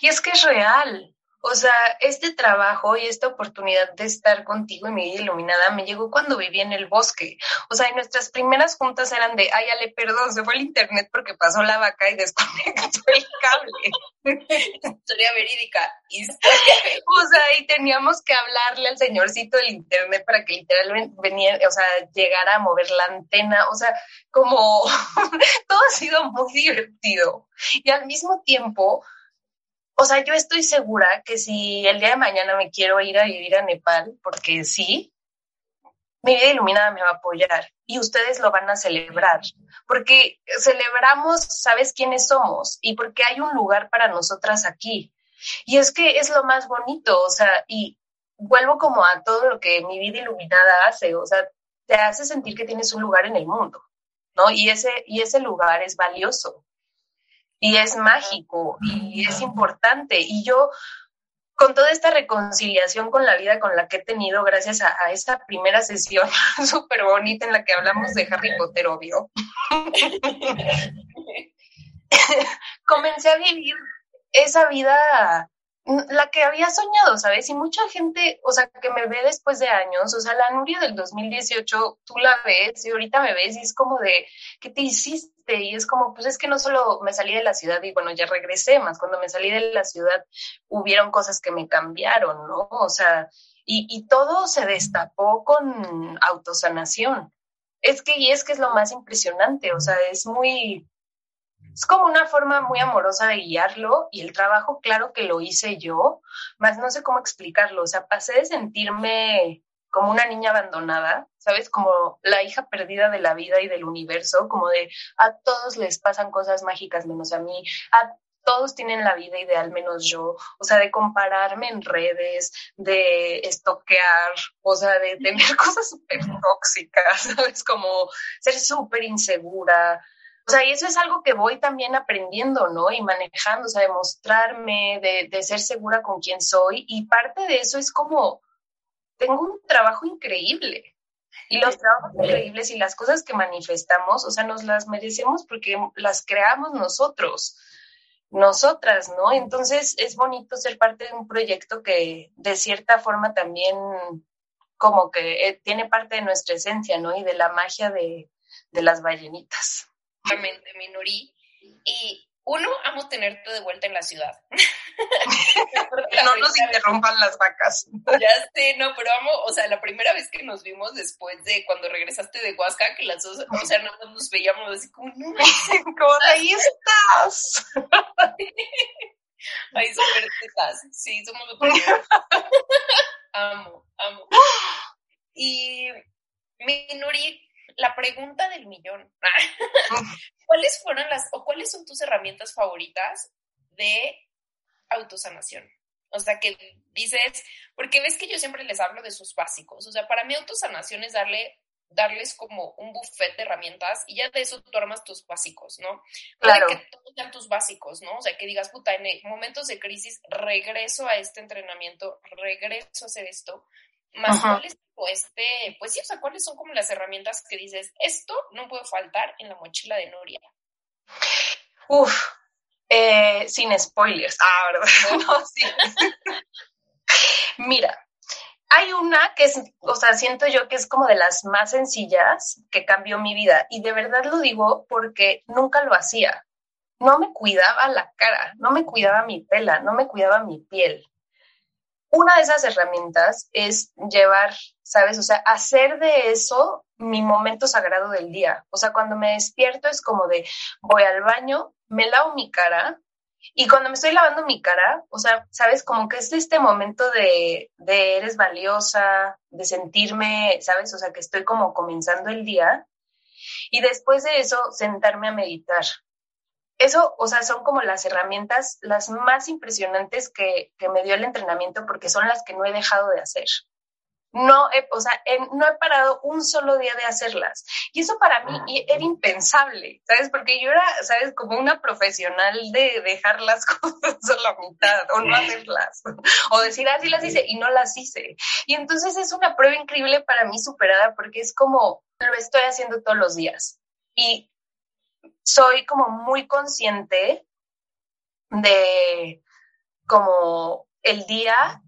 Y es que es real. O sea, este trabajo y esta oportunidad de estar contigo en mi vida iluminada me llegó cuando viví en el bosque. O sea, y nuestras primeras juntas eran de, ay, Ale, perdón, se fue el internet porque pasó la vaca y desconectó el cable. Historia verídica. o sea, y teníamos que hablarle al señorcito del internet para que literalmente venía, o sea, llegara a mover la antena. O sea, como todo ha sido muy divertido. Y al mismo tiempo, o sea, yo estoy segura que si el día de mañana me quiero ir a vivir a Nepal, porque sí, mi vida iluminada me va a apoyar y ustedes lo van a celebrar, porque celebramos, sabes quiénes somos y porque hay un lugar para nosotras aquí. Y es que es lo más bonito, o sea, y vuelvo como a todo lo que mi vida iluminada hace, o sea, te hace sentir que tienes un lugar en el mundo, ¿no? Y ese, y ese lugar es valioso y es mágico y es importante. Y yo, con toda esta reconciliación con la vida con la que he tenido, gracias a, esta primera sesión súper bonita en la que hablamos de Harry Potter, obvio, comencé a vivir esa vida la que había soñado, ¿sabes? Y mucha gente, o sea, que me ve después de años, o sea, la Nuria del 2018, tú la ves y ahorita me ves y es como de, ¿qué te hiciste? Y es como, pues es que no solo me salí de la ciudad y bueno, ya regresé, más cuando me salí de la ciudad hubieron cosas que me cambiaron, ¿no? O sea, y, y todo se destapó con autosanación. Es que, y es que es lo más impresionante, o sea, es muy, es como una forma muy amorosa de guiarlo y el trabajo, claro que lo hice yo, más no sé cómo explicarlo. O sea, pasé de sentirme como una niña abandonada, ¿sabes? Como la hija perdida de la vida y del universo, como de a todos les pasan cosas mágicas menos a mí, a todos tienen la vida ideal menos yo, o sea, de compararme en redes, de estoquear, o sea, de tener cosas súper tóxicas, ¿sabes? Como ser súper insegura, o sea, y eso es algo que voy también aprendiendo, ¿no? Y manejando, o sea, de mostrarme, de, de ser segura con quién soy. Y parte de eso es como, tengo un trabajo increíble. Y los trabajos increíbles y las cosas que manifestamos, o sea, nos las merecemos porque las creamos nosotros, nosotras, ¿no? Entonces es bonito ser parte de un proyecto que de cierta forma también como que eh, tiene parte de nuestra esencia, ¿no? Y de la magia de, de las ballenitas. Minuri. Y uno, amo tenerte de vuelta en la ciudad. no nos interrumpan las vacas. Ya sé, no, pero amo, o sea, la primera vez que nos vimos después de cuando regresaste de Huasca, que las dos, o sea, no nos veíamos así como, no, ¿cómo ahí estás? Ahí súper tetas, sí, somos Amo, amo. Y Minuri, la pregunta del millón. ¿Cuáles fueron las o cuáles son tus herramientas favoritas de autosanación? O sea, que dices, porque ves que yo siempre les hablo de sus básicos. O sea, para mí autosanación es darle darles como un buffet de herramientas y ya de eso tú armas tus básicos, ¿no? Claro. que todos sean tus básicos, ¿no? O sea, que digas, puta, en momentos de crisis regreso a este entrenamiento, regreso a hacer esto, más cuáles este, pues sí, o sea, cuáles son como las herramientas que dices, esto no puede faltar en la mochila de Nuria. Uf, eh, sin spoilers. Ah, ¿verdad? No, sí. Mira, hay una que es, o sea, siento yo que es como de las más sencillas que cambió mi vida. Y de verdad lo digo porque nunca lo hacía. No me cuidaba la cara, no me cuidaba mi pela, no me cuidaba mi piel. Una de esas herramientas es llevar, ¿sabes? O sea, hacer de eso mi momento sagrado del día. O sea, cuando me despierto es como de voy al baño, me lavo mi cara, y cuando me estoy lavando mi cara, o sea, sabes, como que es este momento de, de eres valiosa, de sentirme, sabes, o sea, que estoy como comenzando el día. Y después de eso, sentarme a meditar. Eso, o sea, son como las herramientas las más impresionantes que, que me dio el entrenamiento porque son las que no he dejado de hacer no he, o sea, no he parado un solo día de hacerlas. Y eso para mí ah, era impensable, ¿sabes? Porque yo era, ¿sabes? Como una profesional de dejar las cosas a la mitad o no hacerlas. O decir, así ah, las hice y no las hice. Y entonces es una prueba increíble para mí superada porque es como lo estoy haciendo todos los días. Y soy como muy consciente de como el día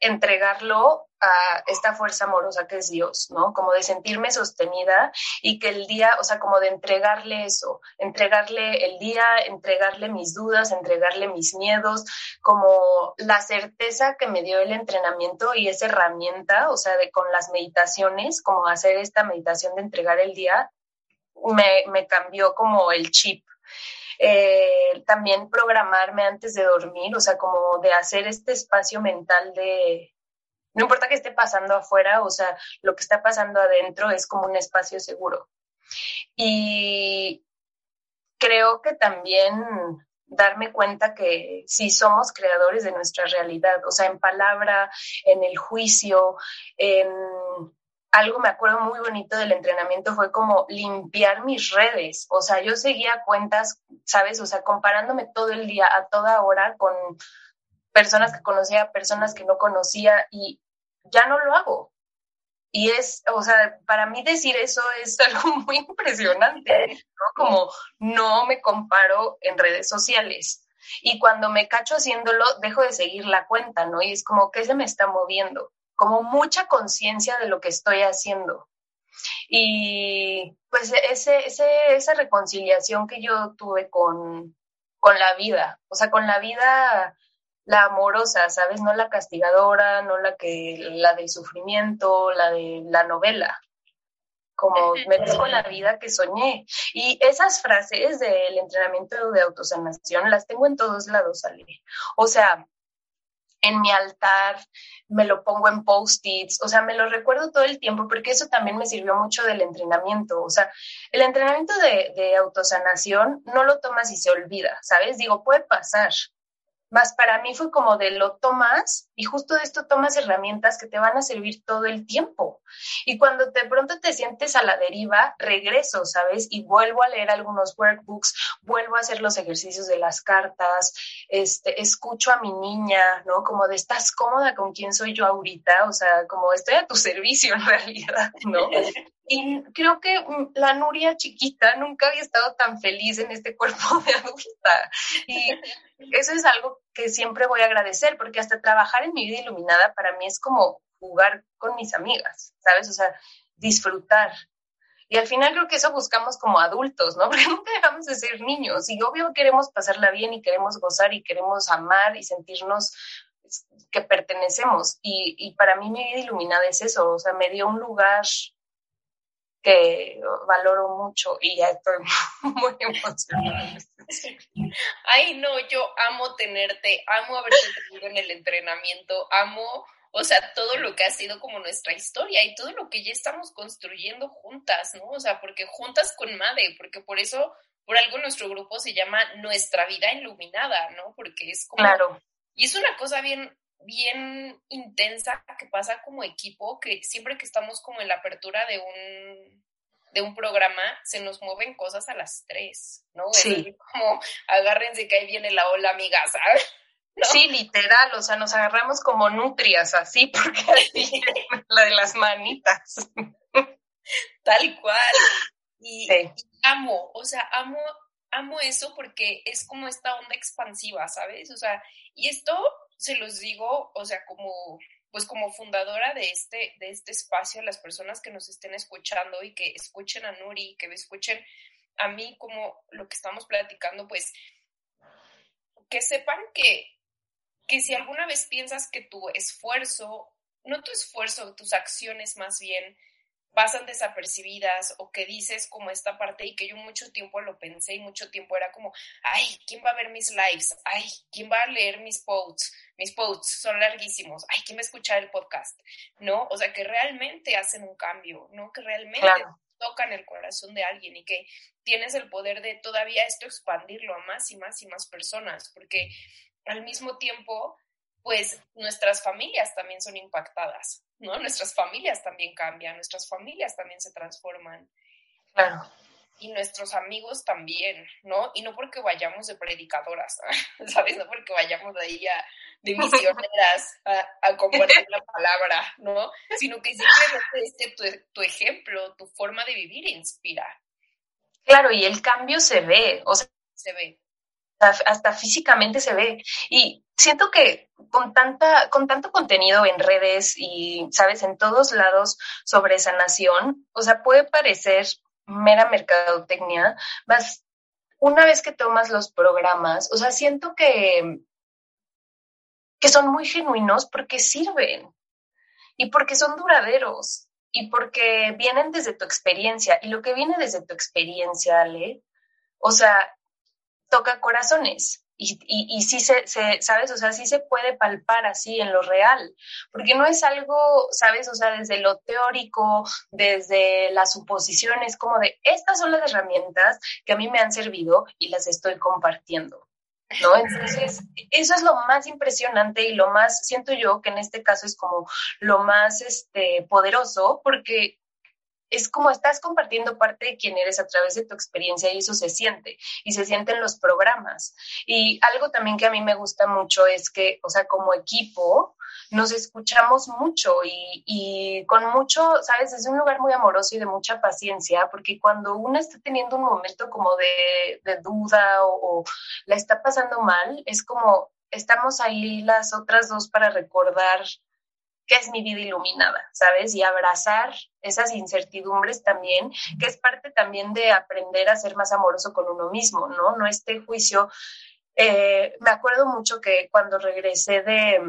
entregarlo a esta fuerza amorosa que es Dios, ¿no? Como de sentirme sostenida y que el día, o sea, como de entregarle eso, entregarle el día, entregarle mis dudas, entregarle mis miedos, como la certeza que me dio el entrenamiento y esa herramienta, o sea, de con las meditaciones, como hacer esta meditación de entregar el día, me, cambió como el chip, eh, también programarme antes de dormir, o sea, como de hacer este espacio mental de, no importa qué esté pasando afuera, o sea, lo que está pasando adentro es como un espacio seguro. Y creo que también darme cuenta que sí somos creadores de nuestra realidad, o sea, en palabra, en el juicio, en algo me acuerdo muy bonito del entrenamiento fue como limpiar mis redes. O sea, yo seguía cuentas, ¿sabes? O sea, comparándome todo el día, a toda hora, con personas que conocía, personas que no conocía y ya no lo hago. Y es, o sea, para mí decir eso es algo muy impresionante, ¿no? Como no me comparo en redes sociales. Y cuando me cacho haciéndolo, dejo de seguir la cuenta, ¿no? Y es como, ¿qué se me está moviendo? Como mucha conciencia de lo que estoy haciendo. Y pues ese, esa reconciliación que yo tuve con, con la vida, o sea, con la vida, la amorosa, ¿sabes? No la castigadora, no la que, la del sufrimiento, la de la novela, como merezco la vida que soñé. Y esas frases del entrenamiento de autosanación las tengo en todos lados, Ale. O sea, en mi altar, me lo pongo en post-its, o sea, me lo recuerdo todo el tiempo porque eso también me sirvió mucho del entrenamiento, o sea, el entrenamiento de, de autosanación no lo tomas y se olvida, ¿sabes? Digo, puede pasar, más para mí fue como de lo tomas y justo de esto tomas herramientas que te van a servir todo el tiempo. Y cuando de pronto te sientes a la deriva, regreso, ¿sabes? Y vuelvo a leer algunos workbooks, vuelvo a hacer los ejercicios de las cartas, este, escucho a mi niña, ¿no? Como de estás cómoda con quién soy yo ahorita, o sea, como estoy a tu servicio en realidad, ¿no? Y creo que mm, la Nuria chiquita nunca había estado tan feliz en este cuerpo de adulta. Y eso es algo que siempre voy a agradecer, porque hasta trabajar en mi vida iluminada para mí es como jugar con mis amigas, ¿sabes? O sea, disfrutar. Y al final creo que eso buscamos como adultos, ¿no? Porque nunca dejamos de ser niños y obvio queremos pasarla bien y queremos gozar y queremos amar y sentirnos pues, que pertenecemos. Y, y para mí mi vida iluminada es eso, o sea, me dio un lugar que valoro mucho y ya estoy muy emocionada. Ay, no, yo amo tenerte, amo haberte tenido en el entrenamiento, amo, o sea, todo lo que ha sido como nuestra historia y todo lo que ya estamos construyendo juntas, ¿no? O sea, porque juntas con Made, porque por eso, por algo nuestro grupo se llama Nuestra Vida Iluminada, ¿no? Porque es como... Claro. Y es una cosa bien, bien intensa que pasa como equipo, que siempre que estamos como en la apertura de un, de un programa, se nos mueven cosas a las tres, ¿no? Sí. Es como, agárrense que ahí viene la ola, amiga, ¿sabes? ¿No? Sí, literal, o sea, nos agarramos como nutrias, así, porque así la de las manitas. Tal cual. Y, Sí. y amo, o sea, amo, amo eso porque es como esta onda expansiva, ¿sabes? O sea, y esto se los digo, o sea, como, pues como fundadora de este, de este espacio, las personas que nos estén escuchando y que escuchen a Nuri, que escuchen a mí como lo que estamos platicando, pues que sepan que, que si alguna vez piensas que tu esfuerzo, no tu esfuerzo, tus acciones más bien, pasan desapercibidas o que dices como esta parte y que yo mucho tiempo lo pensé y mucho tiempo era como, ay, ¿quién va a ver mis lives? Ay, ¿quién va a leer mis posts? Mis posts son larguísimos. Ay, ¿quién va a escuchar el podcast? ¿No? O sea, que realmente hacen un cambio, ¿no? Que realmente Claro. tocan el corazón de alguien y que tienes el poder de todavía esto expandirlo a más y más y más personas, porque al mismo tiempo, pues nuestras familias también son impactadas, ¿no? Nuestras familias también cambian, nuestras familias también se transforman Claro. y nuestros amigos también, ¿no? Y no porque vayamos de predicadoras, ¿sabes? No porque vayamos de ahí a, de misioneras a, a compartir la palabra, ¿no? Sino que simplemente este, tu, tu ejemplo, tu forma de vivir inspira, Claro, y el cambio se ve, o sea, se ve. hasta físicamente se ve. Y siento que con tanta, con tanto contenido en redes y, sabes, en todos lados sobre sanación, o sea, puede parecer mera mercadotecnia, más una vez que tomas los programas, o sea, siento que, que son muy genuinos porque sirven y porque son duraderos y porque vienen desde tu experiencia. Y lo que viene desde tu experiencia, Ale, o sea, toca corazones. Y, y, y sí se, se, ¿sabes? O sea, sí se puede palpar así en lo real, porque no es algo, ¿sabes? O sea, desde lo teórico, desde las suposiciones, como de, estas son las herramientas que a mí me han servido y las estoy compartiendo. ¿No? Entonces, eso es lo más impresionante y lo más, siento yo que en este caso es como lo más este, poderoso, porque es como estás compartiendo parte de quién eres a través de tu experiencia y eso se siente y se siente en los programas. Y algo también que a mí me gusta mucho es que, o sea, como equipo nos escuchamos mucho y, y con mucho, sabes, desde un lugar muy amoroso y de mucha paciencia, porque cuando uno está teniendo un momento como de, de duda o, o la está pasando mal, es como estamos ahí las otras dos para recordar qué es mi vida iluminada, ¿sabes? Y abrazar esas incertidumbres también, que es parte también de aprender a ser más amoroso con uno mismo, ¿no? No este juicio. Eh, me acuerdo mucho que cuando regresé de,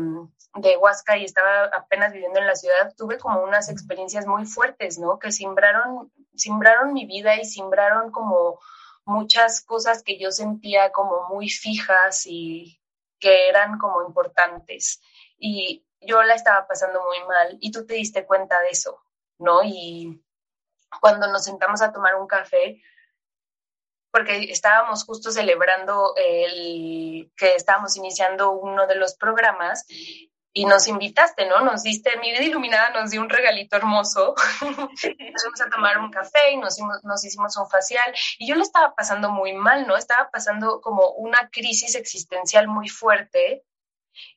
de Huasca y estaba apenas viviendo en la ciudad, tuve como unas experiencias muy fuertes, ¿no? Que simbraron, simbraron mi vida y simbraron como muchas cosas que yo sentía como muy fijas y que eran como importantes. Y yo la estaba pasando muy mal y tú te diste cuenta de eso, ¿no? Y cuando nos sentamos a tomar un café, porque estábamos justo celebrando el que estábamos iniciando uno de los programas y nos invitaste, ¿no? Nos diste, mi vida iluminada nos dio un regalito hermoso. nos fuimos a tomar un café y nos hicimos, nos hicimos un facial y yo le estaba pasando muy mal, ¿no? Estaba pasando como una crisis existencial muy fuerte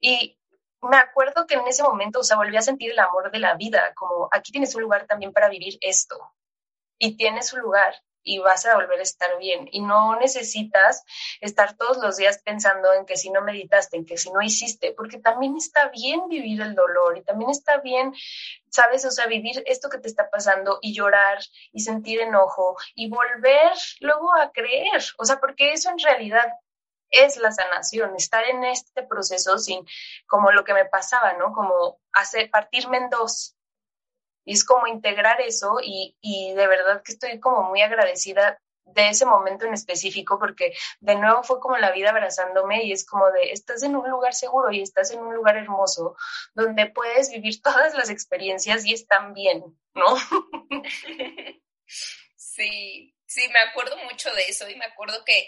y me acuerdo que en ese momento, o sea, volví a sentir el amor de la vida, como aquí tienes un lugar también para vivir esto y tienes un lugar y vas a volver a estar bien. Y no necesitas estar todos los días pensando en que si no meditaste, en que si no hiciste, porque también está bien vivir el dolor y también está bien, sabes, o sea, vivir esto que te está pasando y llorar y sentir enojo y volver luego a creer, o sea, porque eso en realidad es la sanación, estar en este proceso sin, como lo que me pasaba, ¿no? Como hacer, partirme en dos, y es como integrar eso y, y de verdad que estoy como muy agradecida de ese momento en específico porque de nuevo fue como la vida abrazándome y es como de estás en un lugar seguro y estás en un lugar hermoso donde puedes vivir todas las experiencias y están bien, ¿no? Sí, sí, me acuerdo mucho de eso y me acuerdo que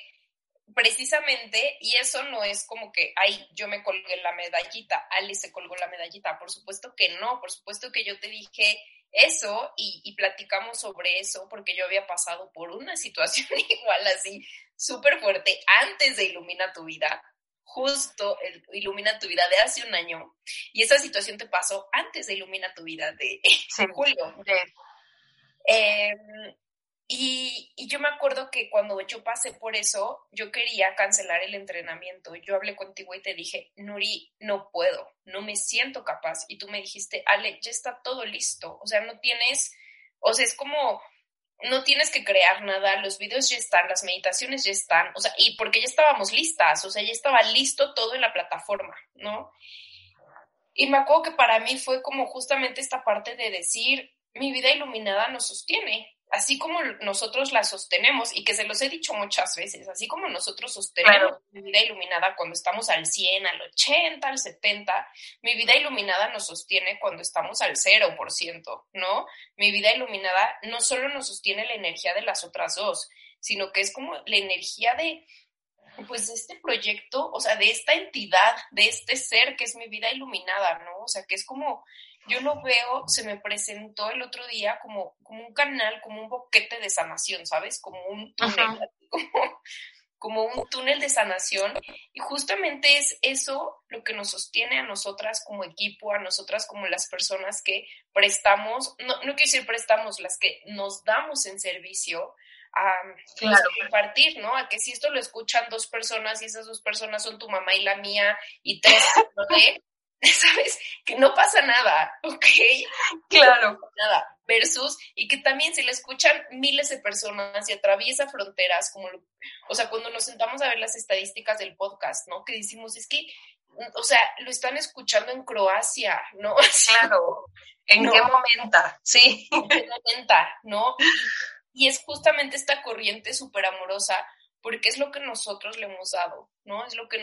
precisamente, y eso no es como que, ay, yo me colgué la medallita, Ali se colgó la medallita, por supuesto que no, por supuesto que yo te dije eso y, platicamos sobre eso porque yo había pasado por una situación igual así, súper fuerte, antes de Ilumina tu vida, justo el Ilumina tu vida de hace un año, y esa situación te pasó antes de Ilumina tu vida de julio. Eh, y, yo me acuerdo que cuando yo pasé por eso, yo quería cancelar el entrenamiento. Yo hablé contigo y te dije, Nuri, no puedo, no me siento capaz. Y tú me dijiste, Ale, ya está todo listo. O sea, no tienes, o sea, es como, no tienes que crear nada, los videos ya están, las meditaciones ya están, o sea, y porque ya estábamos listas, o sea, ya estaba listo todo en la plataforma, ¿no? Y me acuerdo que para mí fue como justamente esta parte de decir, mi vida iluminada nos sostiene, así como nosotros la sostenemos, y que se los he dicho muchas veces, así como nosotros sostenemos mi vida iluminada cuando estamos al 100, al 80, al 70, mi vida iluminada nos sostiene cuando estamos al 0%, ¿no? Mi vida iluminada no solo nos sostiene la energía de las otras dos, sino que es como la energía de, pues, de este proyecto, o sea, de esta entidad, de este ser que es mi vida iluminada, ¿no? O sea, que es como yo lo veo, se me presentó el otro día como, como un canal, como un boquete de sanación, ¿sabes? Como un túnel, como, un túnel de sanación. Y justamente es eso lo que nos sostiene a nosotras como equipo, a nosotras como las personas que prestamos, no, no quiero decir prestamos, las que nos damos en servicio a, pues, compartir, ¿no? A que si esto lo escuchan dos personas y esas dos personas son tu mamá y la mía y tres, ¿no? ¿sabes? Que no pasa nada, ¿ok? Claro. nada. Versus, y que también se le escuchan miles de personas y atraviesa fronteras, como, o sea, cuando nos sentamos a ver las estadísticas del podcast, ¿no? Que decimos, es que, o sea, lo están escuchando en Croacia, ¿no? Claro. ¿En qué momento? Sí. ¿En qué momento, no? Y, y es justamente esta corriente súper amorosa porque es lo que nosotros le hemos dado, ¿no? Es lo que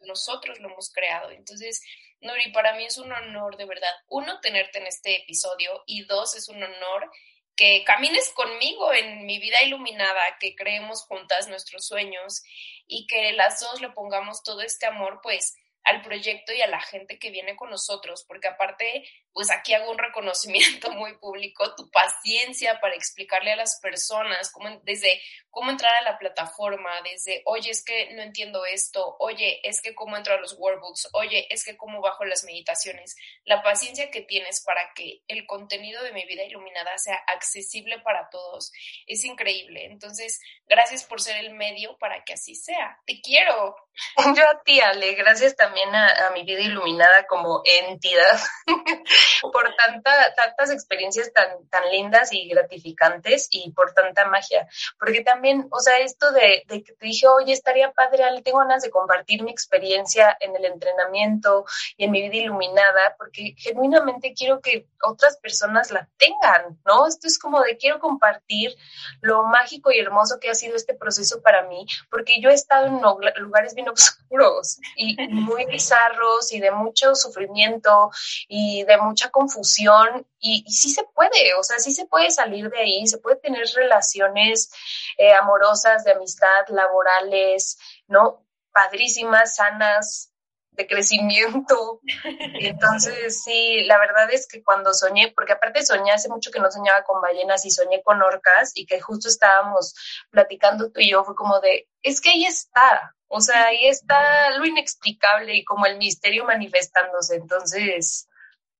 nosotros lo hemos creado. Entonces, Nuri, para mí es un honor de verdad, uno, tenerte en este episodio y dos, es un honor que camines conmigo en mi vida iluminada, que creemos juntas nuestros sueños y que las dos le pongamos todo este amor, pues al proyecto y a la gente que viene con nosotros, porque aparte, pues aquí hago un reconocimiento muy público, tu paciencia para explicarle a las personas cómo, desde cómo entrar a la plataforma, desde, oye, es que no entiendo esto, oye, es que cómo entro a los workbooks, oye, es que cómo bajo las meditaciones, la paciencia que tienes para que el contenido de mi vida iluminada sea accesible para todos, es increíble. Entonces, gracias por ser el medio para que así sea. Te quiero. Yo a ti, Ale, gracias también a, mi vida iluminada como entidad por tanta, tantas experiencias tan, tan lindas y gratificantes y por tanta magia. Porque también, o sea, esto de, de que te dije, oye, estaría padre, tengo ganas de compartir mi experiencia en el entrenamiento y en mi vida iluminada, porque genuinamente quiero que otras personas la tengan, ¿no? Esto es como de quiero compartir lo mágico y hermoso que ha sido este proceso para mí, porque yo he estado en lugares bien oscuros y muy bizarros y de mucho sufrimiento y de mucha confusión y, sí se puede, o sea, sí se puede salir de ahí, se puede tener relaciones eh, amorosas, de amistad, laborales, ¿no? Padrísimas, sanas, de crecimiento. Entonces, sí, la verdad es que cuando soñé, porque aparte soñé hace mucho que no soñaba con ballenas y soñé con orcas y que justo estábamos platicando tú y yo, fue como de, es que ahí está, o sea, ahí está lo inexplicable y como el misterio manifestándose. Entonces,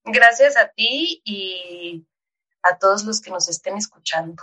gracias a ti y a todos los que nos estén escuchando.